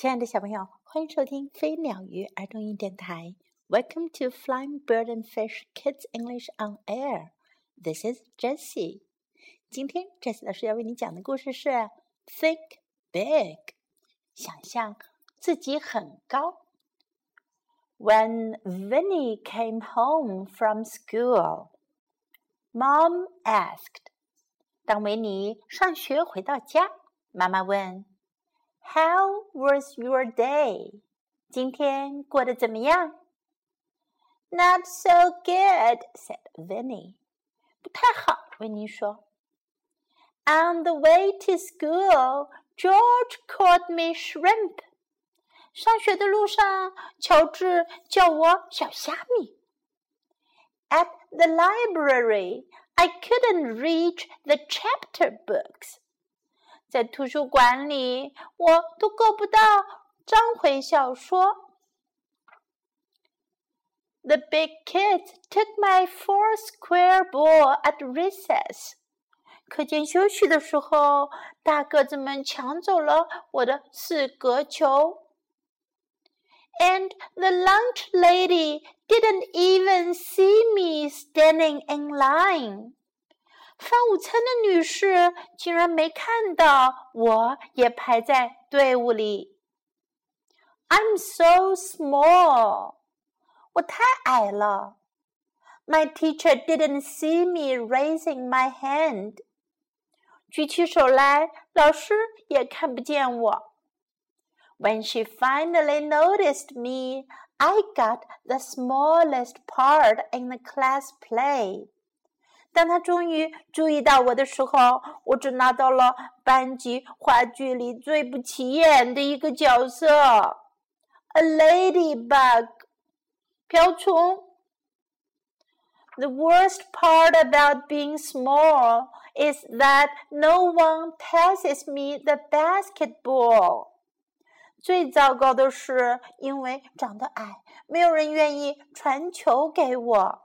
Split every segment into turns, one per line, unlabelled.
亲爱的小朋友，欢迎收听飞鸟鱼儿童英语电台。Welcome to Flying Bird and Fish Kids English on Air. This is Jessie. 今天 Jessie 老师要为你讲的故事是 Think Big，想象自己很高。When Vinny came home from school, Mom asked. 当维尼上学回到家，妈妈问。 how was your day? 今天过得怎么样？Not so good," said Vinny. 不太好，维尼说。On the way to school, George called me shrimp. 上学的路上，乔治叫我小虾米。At the library, I couldn't reach the chapter books. 在图书馆里，我都够不到章回小说。The big kids took my four square ball at recess。课间休息的时候，大个子们抢走了我的四格球。And the lunch lady didn't even see me standing in line. 发午餐的女士竟然没看到，我也排在队伍里。I'm so small，我太矮了。My teacher didn't see me raising my hand，举起手来，老师也看不见我。When she finally noticed me, I got the smallest part in the class play. 当他终于注意到我的时候，我只拿到了班级话剧里最不起眼的一个角色，a ladybug，瓢虫。The worst part about being small is that no one passes me the basketball。最糟糕的是，因为长得矮，没有人愿意传球给我。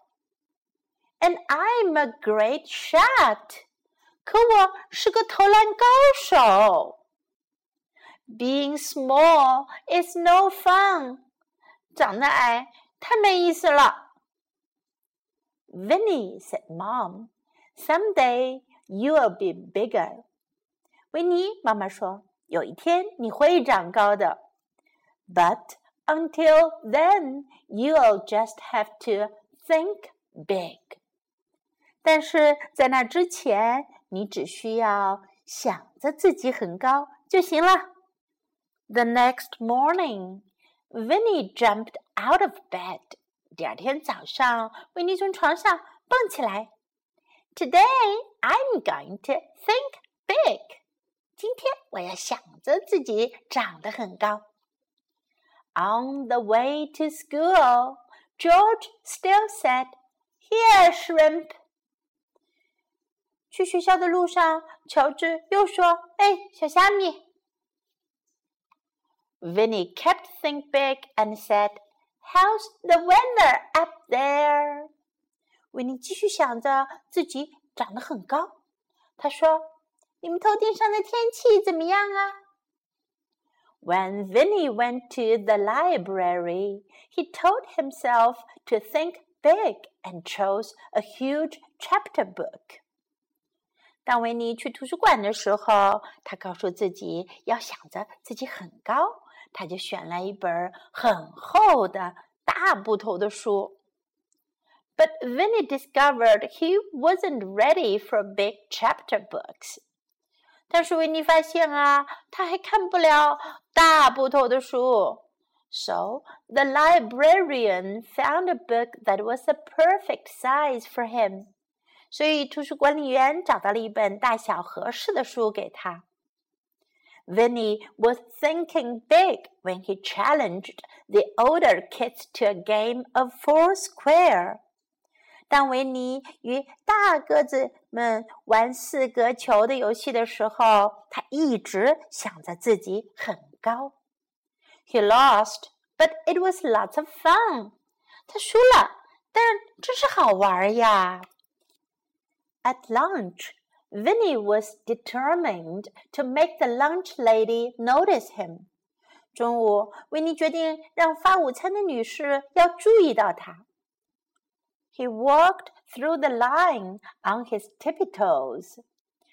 and I'm a great shot. 可我是个投篮高手。Being small is no fun. 长得矮太没意思了。Vinny said, "Mom, someday you'll be bigger." 维尼妈妈说，有一天你会长高的。But until then, you'll just have to think big. 但是在那之前，你只需要想着自己很高就行了。The next morning, Vinny jumped out of bed. 第二天早上，维尼从床上蹦起来。Today, I'm going to think big. 今天我要想着自己长得很高。On the way to school, George still said, "Here, shrimp." 去学校的路上，乔治又说：“哎，小虾米。” Vinny kept think big and said, "How's the weather up there?" 维尼继续想着自己长得很高，他说：“你们头顶上的天气怎么样啊？” When Vinny went to the library, he told himself to think big and chose a huge chapter book. 当维尼去图书馆的时候，他告诉自己要想着自己很高，他就选了一本很厚的大部头的书。But Vinny discovered he wasn't ready for big chapter books。但是维尼发现啊，他还看不了大部头的书。So the librarian found a book that was a perfect size for him. 所以，图书管理员找到了一本大小合适的书给他。Vinny was thinking big when he challenged the older kids to a game of foursquare。当维尼与大个子们玩四格球的游戏的时候，他一直想着自己很高。He lost, but it was lots of fun。他输了，但真是好玩呀。 At lunch, Vinny was determined to make the lunch lady notice him. 中午，维尼决定让发午餐的女士要注意到他。He walked through the line on his tippy toes.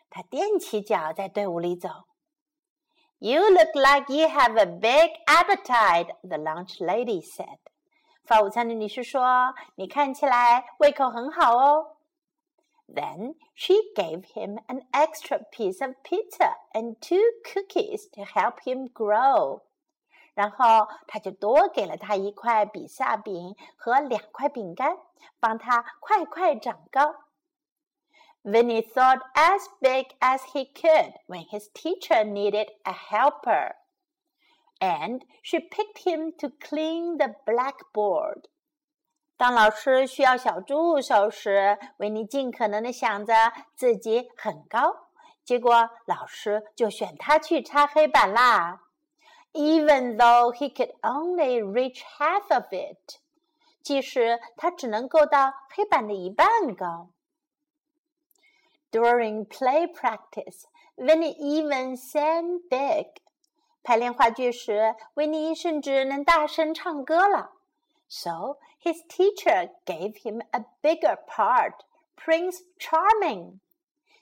他踮起脚在队伍里走。You look like you have a big appetite, the lunch lady said. 发午餐的女士说：“你看起来胃口很好哦。” ” Then she gave him an extra piece of pizza and two cookies to help him grow. 然后他就多给了他一块比萨饼和两块饼干，帮他快快长高。Vinny thought as big as he could when his teacher needed a helper, and she picked him to clean the blackboard. 当老师需要小助手时，维尼尽可能的想着自己很高，结果老师就选他去擦黑板啦。even though he could only reach half of it，即使他只能够到黑板的一半高。During play practice, Vinny even sang big。排练话剧时，维尼甚至能大声唱歌了。So his teacher gave him a bigger part, Prince Charming。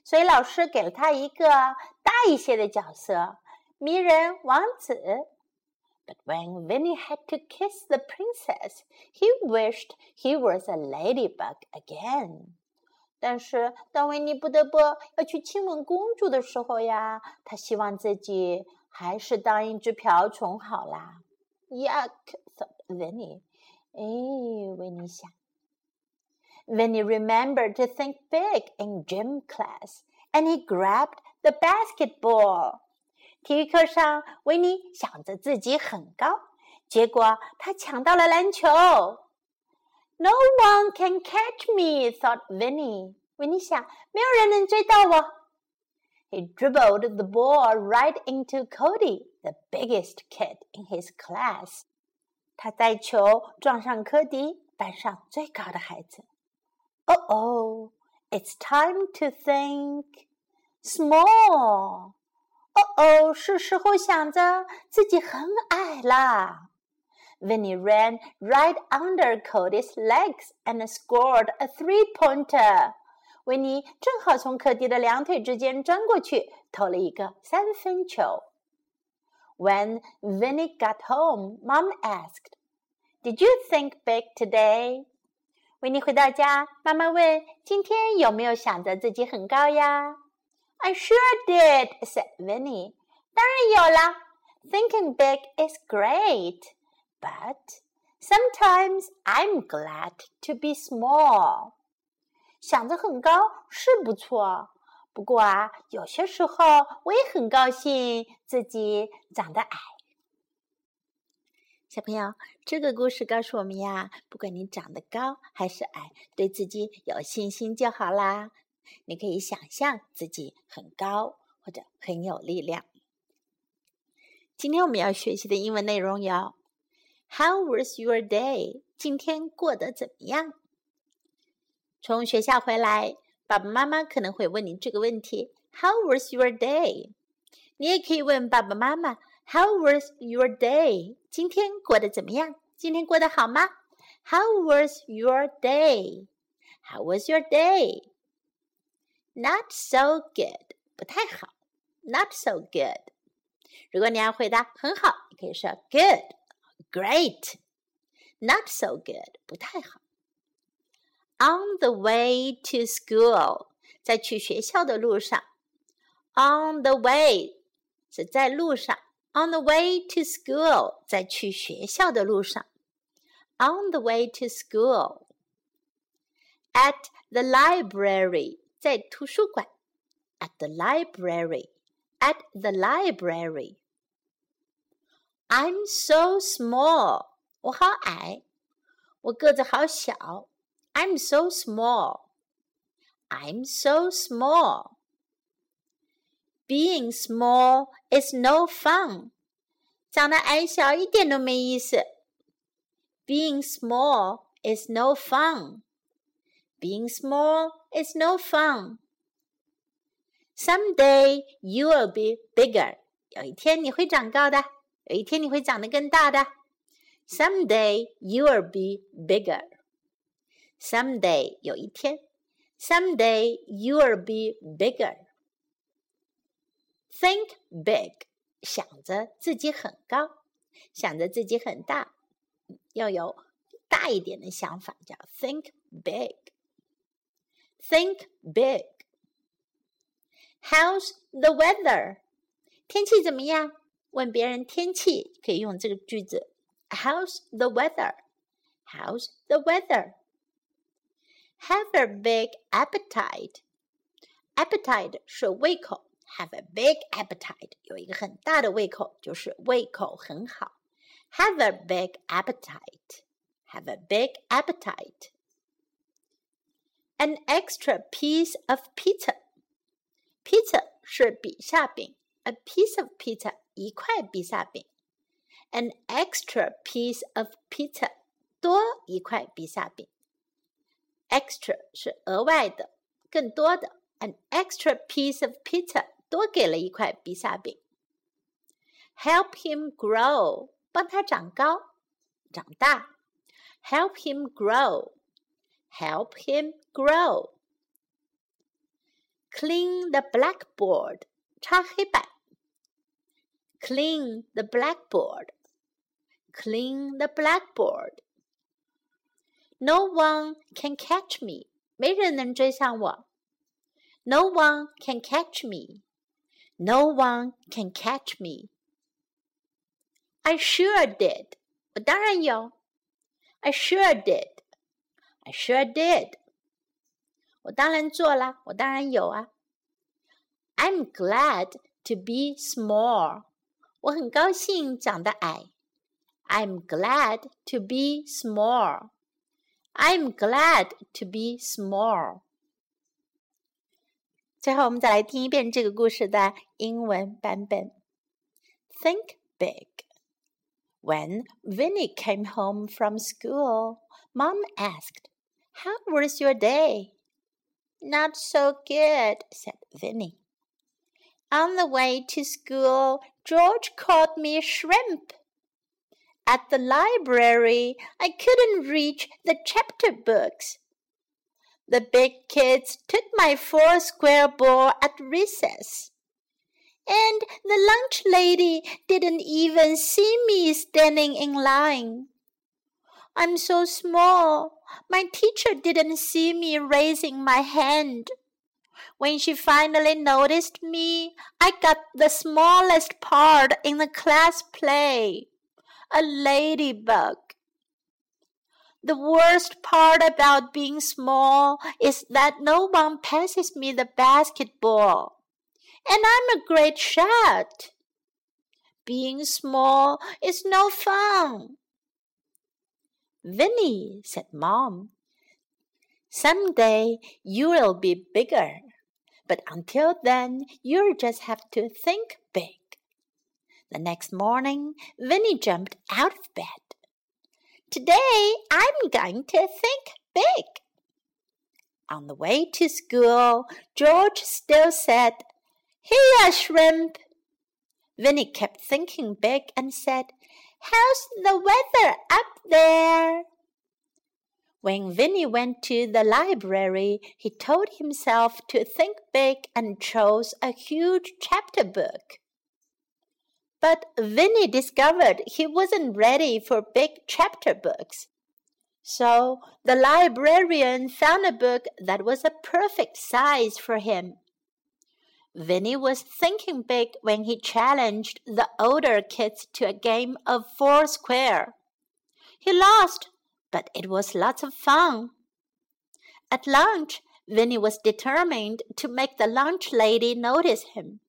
所以老师给了他一个大一些的角色。迷人王子。But when Vinny had to kiss the princess, he wished he was a ladybug again. 但是当维尼不得不要去亲吻公主的时候呀，他希望自己还是当一只瓢虫好啦。Yuck! thought Vinny. 哎，维尼想。Vinny remembered to think big in gym class, and he grabbed the basketball. 体育课上，维尼想着自己很高，结果他抢到了篮球。No one can catch me, thought Vinny. 维尼想，没有人能追到我。He dribbled the ball right into Cody, the biggest kid in his class. 他带球撞上科迪，班上最高的孩子。Oh oh, it's time to think small. 哦哦，是时候想着自己很矮啦。Vinny ran right under Cody's legs and scored a three-pointer. 维尼正好从科迪的两腿之间钻过去，投了一个三分球。 When Vinny got home, Mom asked, "Did you think big today?" 维尼回到家，妈妈问：“今天有没有想着自己很高呀？” I sure did," said Vinny. 当然有啦。Thinking big is great, but sometimes I'm glad to be small. 想着很高是不错， 不过啊，有些时候我也很高兴自己长得矮。小朋友，这个故事告诉我们呀，不管你长得高还是矮，对自己有信心就好啦。你可以想象自己很高或者很有力量。今天我们要学习的英文内容有：How was your day？今天过得怎么样？从学校回来，爸爸妈妈可能会问你这个问题：How was your day？你也可以问爸爸妈妈：How was your day？今天过得怎么样？今天过得好吗？How was your day？How was your day？Not so good，不太好。Not so good。如果你要回答很好，你可以说 good、great。Not so good，不太好。 On the way to school，在去学校的路上。On the way 是在路上。On the way to school，在去学校的路上。On the way to school。At the library。在图书馆，at the library，at the library。I'm so small，我好矮，我个子好小。 I'm so small，I'm so small。Being small is no fun，长得矮小一点都没意思。Being small is no fun。being small is no fun. Someday you will be bigger. 有一天你会长高的。 有一天你会长得更大的。Someday you will be bigger. Someday 有一天，Someday you will be bigger. Think big，想着自己很高，想着自己很大，要有大一点的想法，叫 think big。Think big. How's the weather? 天气怎么样？问别人天气可以用这个句子。How's the weather? How's the weather? Have a big appetite. Appetite 是胃口。Have a big appetite 有一个很大的胃口，就是胃口很好。Have a big appetite. Have a big appetite. An extra piece of pizza. Pizza 是比萨饼，a piece of pizza 一块比萨饼。An extra piece of pizza 多一块比萨饼。 Extra 是额外的，更多的。An extra piece of pizza 多给了一块比萨饼。Help him grow 帮他长高，长大。Help him grow. Help him grow. Clean the blackboard. 擦黑板。Clean the blackboard. Clean the blackboard. No one can catch me. 没人能追上我。No one can catch me. No one can catch me. I sure did. 我当然有。I sure did. I sure did. 我当然做了，我当然有啊。I'm glad to be small. 我很高兴长得矮。I'm glad to be small. I'm glad to be small. 最后，我们再来听一遍这个故事的英文版本。Think big. When Vinny came home from school, Mom asked, How was your day? Not so good, said Vinny. On the way to school, George called me shrimp. At the library, I couldn't reach the chapter books. The big kids took my four square ball at recess. And the lunch lady didn't even see me standing in line. I'm so small. My teacher didn't see me raising my hand. When she finally noticed me, I got the smallest part in the class play a ladybug. The worst part about being small is that no one passes me the basketball. And I'm a great shot. Being small is no fun. Vinny, said Mom, someday you will be bigger. But until then, you'll just have to think. The next morning, Vinny jumped out of bed. Today I'm going to think big. On the way to school, George still said, Here, shrimp. Vinny kept thinking big and said, How's the weather up there? When Vinny went to the library, he told himself to think big and chose a huge chapter book. But Vinny discovered he wasn't ready for big chapter books. So the librarian found a book that was a perfect size for him. Vinny was thinking big when he challenged the older kids to a game of four square. He lost, but it was lots of fun. At lunch, Vinny was determined to make the lunch lady notice him.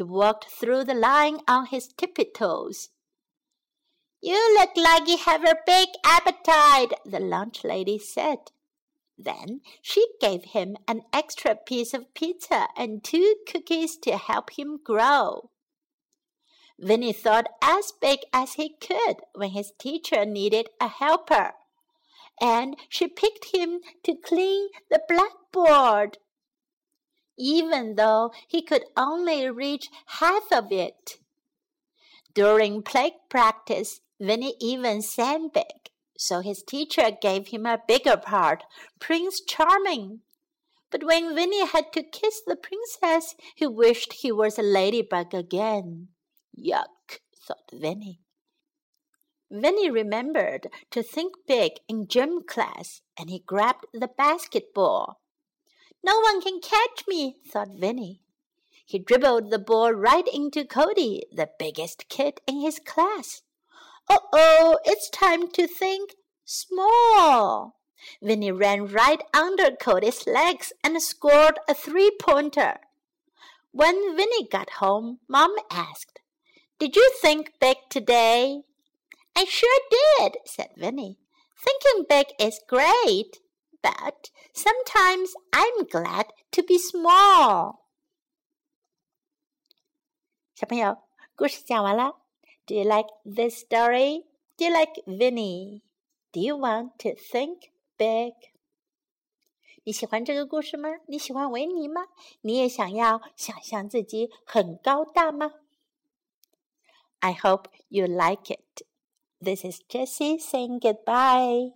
He walked through the line on his tippy toes. You look like you have a big appetite, the lunch lady said. Then she gave him an extra piece of pizza and two cookies to help him grow. Vinny thought as big as he could when his teacher needed a helper, and she picked him to clean the blackboard even though he could only reach half of it. During play practice, Vinny even sang big, so his teacher gave him a bigger part, Prince Charming. But when Vinny had to kiss the princess, he wished he was a ladybug again. Yuck, thought Vinny. Vinny remembered to think big in gym class, and he grabbed the basketball. No one can catch me, thought Vinny. He dribbled the ball right into Cody, the biggest kid in his class. Oh oh, it's time to think small. Vinny ran right under Cody's legs and scored a three pointer. When Vinny got home, Mom asked, Did you think big today? I sure did, said Vinny. Thinking big is great, but sometimes I'm glad to be small. 小朋友，故事讲完了。Do you like this story? Do you like Vinny? Do you want to think big? 你喜欢这个故事吗？你喜欢维尼吗？你也想要想象自己很高大吗？I hope you like it. This is Jessie saying goodbye.